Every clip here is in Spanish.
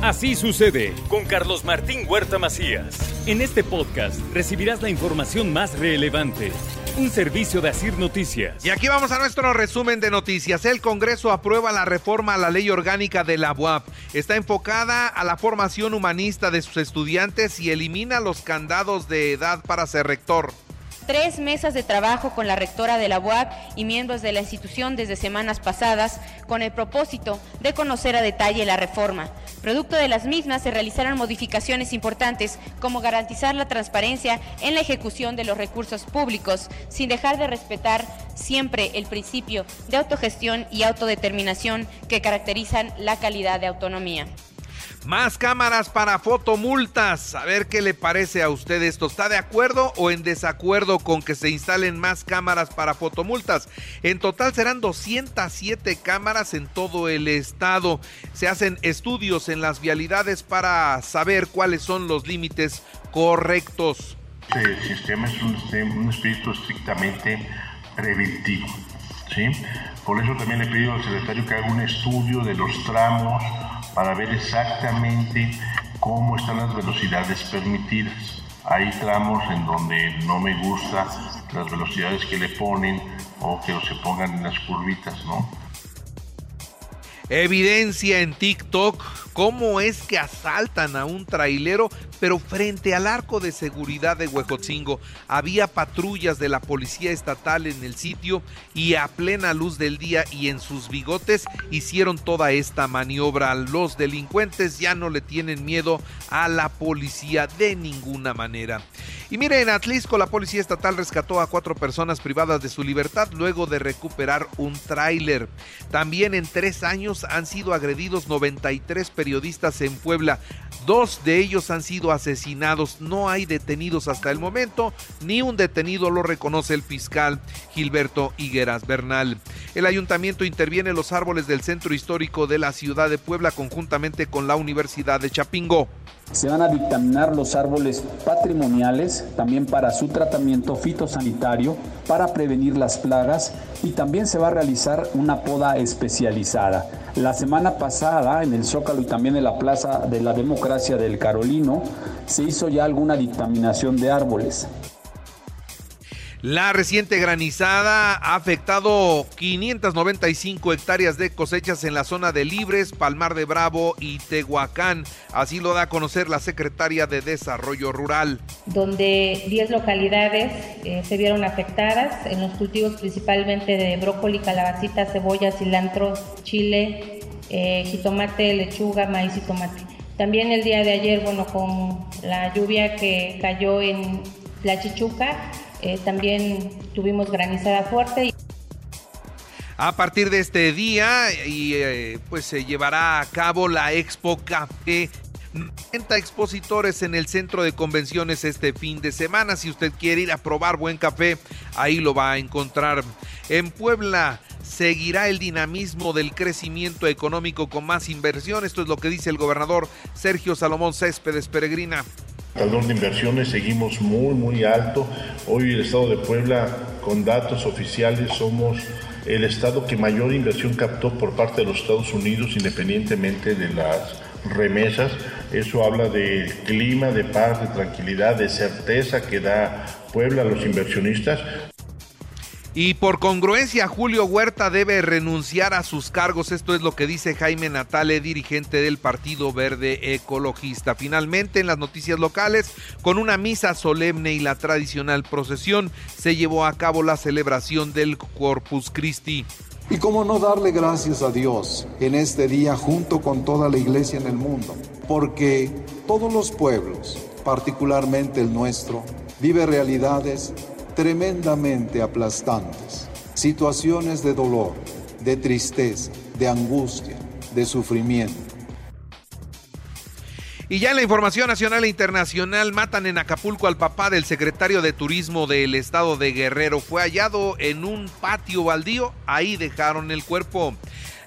Así sucede con Carlos Martín Huerta Macías. En este podcast recibirás la información más relevante. Un servicio de Asir Noticias. Y aquí vamos a nuestro resumen de noticias. El Congreso aprueba la reforma a la ley orgánica de la UAP. Está enfocada a la formación humanista de sus estudiantes y elimina los candados de edad para ser rector tres mesas de trabajo con la rectora de la UAP y miembros de la institución desde semanas pasadas con el propósito de conocer a detalle la reforma. Producto de las mismas se realizaron modificaciones importantes como garantizar la transparencia en la ejecución de los recursos públicos sin dejar de respetar siempre el principio de autogestión y autodeterminación que caracterizan la calidad de autonomía. Más cámaras para fotomultas. A ver qué le parece a usted esto. ¿Está de acuerdo o en desacuerdo con que se instalen más cámaras para fotomultas? En total serán 207 cámaras en todo el estado. Se hacen estudios en las vialidades para saber cuáles son los límites correctos. El sistema es un, espíritu estrictamente preventivo. ¿sí? Por eso también le he pedido al secretario que haga un estudio de los tramos para ver exactamente cómo están las velocidades permitidas. Hay tramos en donde no me gusta las velocidades que le ponen o que se pongan en las curvitas, ¿no? Evidencia en TikTok cómo es que asaltan a un trailero, pero frente al arco de seguridad de Huejotzingo había patrullas de la policía estatal en el sitio y a plena luz del día y en sus bigotes hicieron toda esta maniobra. Los delincuentes ya no le tienen miedo a la policía de ninguna manera. Y mire, en Atlisco la policía estatal rescató a cuatro personas privadas de su libertad luego de recuperar un tráiler. También en tres años han sido agredidos 93 periodistas en Puebla. Dos de ellos han sido asesinados. No hay detenidos hasta el momento, ni un detenido lo reconoce el fiscal Gilberto Higueras Bernal. El ayuntamiento interviene en los árboles del centro histórico de la ciudad de Puebla conjuntamente con la Universidad de Chapingo. Se van a dictaminar los árboles patrimoniales también para su tratamiento fitosanitario, para prevenir las plagas y también se va a realizar una poda especializada. La semana pasada en el Zócalo y también en la Plaza de la Democracia del Carolino se hizo ya alguna dictaminación de árboles. La reciente granizada ha afectado 595 hectáreas de cosechas en la zona de Libres, Palmar de Bravo y Tehuacán. Así lo da a conocer la secretaria de Desarrollo Rural. Donde 10 localidades eh, se vieron afectadas en los cultivos principalmente de brócoli, calabacita, cebolla, cilantro, chile, eh, jitomate, lechuga, maíz y tomate. También el día de ayer, bueno, con la lluvia que cayó en la Chichuca, eh, también tuvimos granizada fuerte. A partir de este día, y eh, pues se llevará a cabo la Expo Café 90 expositores en el centro de convenciones este fin de semana. Si usted quiere ir a probar buen café, ahí lo va a encontrar. En Puebla seguirá el dinamismo del crecimiento económico con más inversión. Esto es lo que dice el gobernador Sergio Salomón Céspedes Peregrina. Talón de inversiones seguimos muy, muy alto. Hoy el estado de Puebla, con datos oficiales, somos el estado que mayor inversión captó por parte de los Estados Unidos, independientemente de las remesas. Eso habla del clima de paz, de tranquilidad, de certeza que da Puebla a los inversionistas. Y por congruencia, Julio Huerta debe renunciar a sus cargos. Esto es lo que dice Jaime Natale, dirigente del Partido Verde Ecologista. Finalmente, en las noticias locales, con una misa solemne y la tradicional procesión, se llevó a cabo la celebración del Corpus Christi. Y cómo no darle gracias a Dios en este día junto con toda la iglesia en el mundo, porque todos los pueblos, particularmente el nuestro, vive realidades tremendamente aplastantes, situaciones de dolor, de tristeza, de angustia, de sufrimiento. Y ya en la información nacional e internacional, matan en Acapulco al papá del secretario de Turismo del estado de Guerrero. Fue hallado en un patio baldío, ahí dejaron el cuerpo.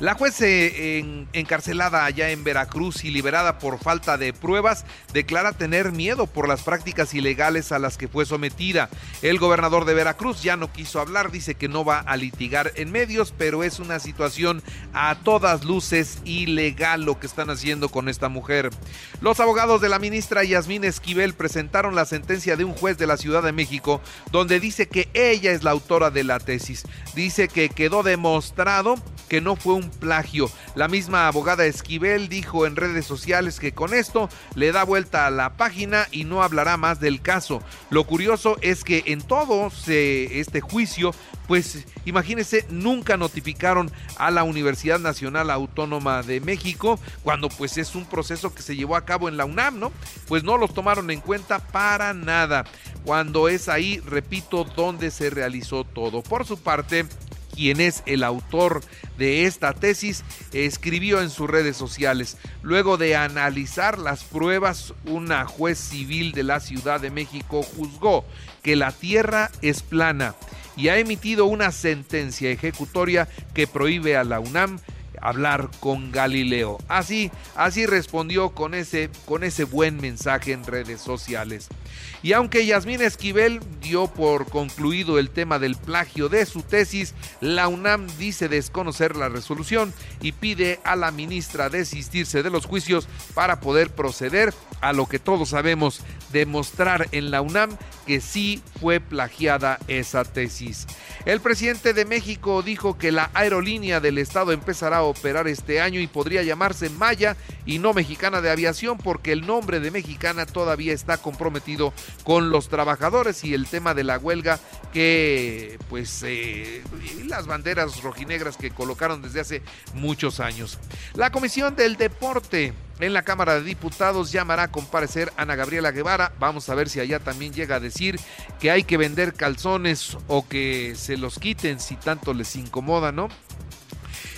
La juez eh, encarcelada allá en Veracruz y liberada por falta de pruebas declara tener miedo por las prácticas ilegales a las que fue sometida. El gobernador de Veracruz ya no quiso hablar, dice que no va a litigar en medios, pero es una situación a todas luces ilegal lo que están haciendo con esta mujer. Los abogados de la ministra Yasmín Esquivel presentaron la sentencia de un juez de la Ciudad de México donde dice que ella es la autora de la tesis. Dice que quedó demostrado que no fue un plagio. La misma abogada Esquivel dijo en redes sociales que con esto le da vuelta a la página y no hablará más del caso. Lo curioso es que en todo este juicio, pues imagínense, nunca notificaron a la Universidad Nacional Autónoma de México cuando pues es un proceso que se llevó a cabo en la UNAM, ¿no? Pues no los tomaron en cuenta para nada. Cuando es ahí, repito, donde se realizó todo. Por su parte, quien es el autor de esta tesis, escribió en sus redes sociales. Luego de analizar las pruebas, una juez civil de la Ciudad de México juzgó que la Tierra es plana y ha emitido una sentencia ejecutoria que prohíbe a la UNAM hablar con Galileo. Así, así respondió con ese, con ese buen mensaje en redes sociales. Y aunque Yasmín Esquivel dio por concluido el tema del plagio de su tesis, la UNAM dice desconocer la resolución y pide a la ministra desistirse de los juicios para poder proceder a lo que todos sabemos, demostrar en la UNAM que sí fue plagiada esa tesis. El presidente de México dijo que la aerolínea del Estado empezará a operar este año y podría llamarse Maya y no Mexicana de Aviación porque el nombre de Mexicana todavía está comprometido con los trabajadores y el tema de la huelga que pues eh, las banderas rojinegras que colocaron desde hace muchos años. La Comisión del Deporte en la Cámara de Diputados llamará a comparecer Ana Gabriela Guevara. Vamos a ver si allá también llega a decir que hay que vender calzones o que se los quiten si tanto les incomoda, ¿no?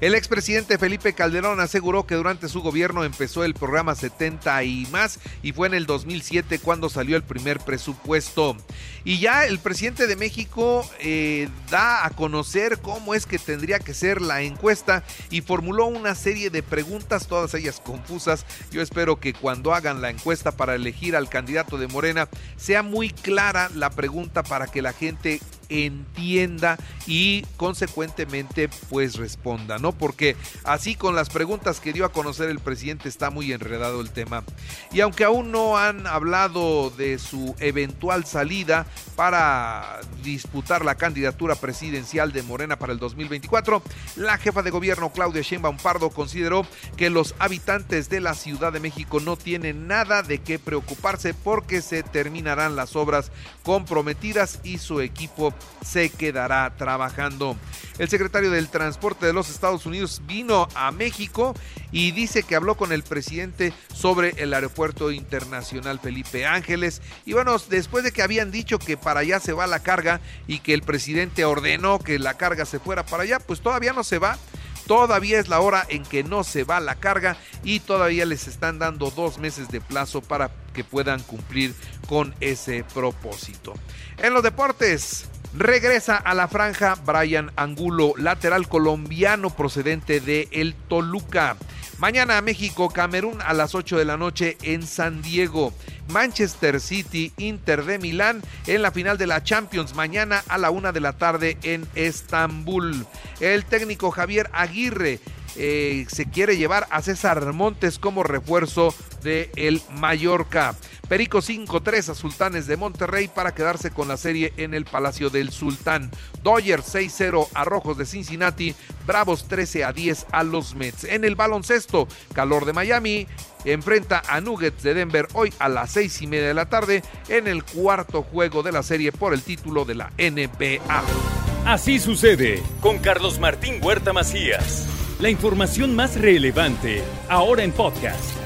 El expresidente Felipe Calderón aseguró que durante su gobierno empezó el programa 70 y más y fue en el 2007 cuando salió el primer presupuesto. Y ya el presidente de México eh, da a conocer cómo es que tendría que ser la encuesta y formuló una serie de preguntas, todas ellas confusas. Yo espero que cuando hagan la encuesta para elegir al candidato de Morena sea muy clara la pregunta para que la gente entienda y consecuentemente pues responda, ¿no? Porque así con las preguntas que dio a conocer el presidente está muy enredado el tema. Y aunque aún no han hablado de su eventual salida para disputar la candidatura presidencial de Morena para el 2024, la jefa de gobierno Claudia Sheinbaum Pardo consideró que los habitantes de la Ciudad de México no tienen nada de qué preocuparse porque se terminarán las obras comprometidas y su equipo se quedará trabajando. El secretario del Transporte de los Estados Unidos vino a México y dice que habló con el presidente sobre el aeropuerto internacional Felipe Ángeles. Y bueno, después de que habían dicho que para allá se va la carga y que el presidente ordenó que la carga se fuera para allá, pues todavía no se va. Todavía es la hora en que no se va la carga y todavía les están dando dos meses de plazo para que puedan cumplir con ese propósito. En los deportes, Regresa a la franja Brian Angulo, lateral colombiano procedente de El Toluca. Mañana México, Camerún a las 8 de la noche en San Diego. Manchester City, Inter de Milán en la final de la Champions mañana a la 1 de la tarde en Estambul. El técnico Javier Aguirre eh, se quiere llevar a César Montes como refuerzo de el Mallorca. Perico 5-3 a Sultanes de Monterrey para quedarse con la serie en el Palacio del Sultán. Dodgers 6-0 a Rojos de Cincinnati. Bravos 13 a 10 a los Mets. En el baloncesto, calor de Miami enfrenta a Nuggets de Denver hoy a las seis y media de la tarde en el cuarto juego de la serie por el título de la NBA. Así sucede con Carlos Martín Huerta Macías. La información más relevante ahora en podcast.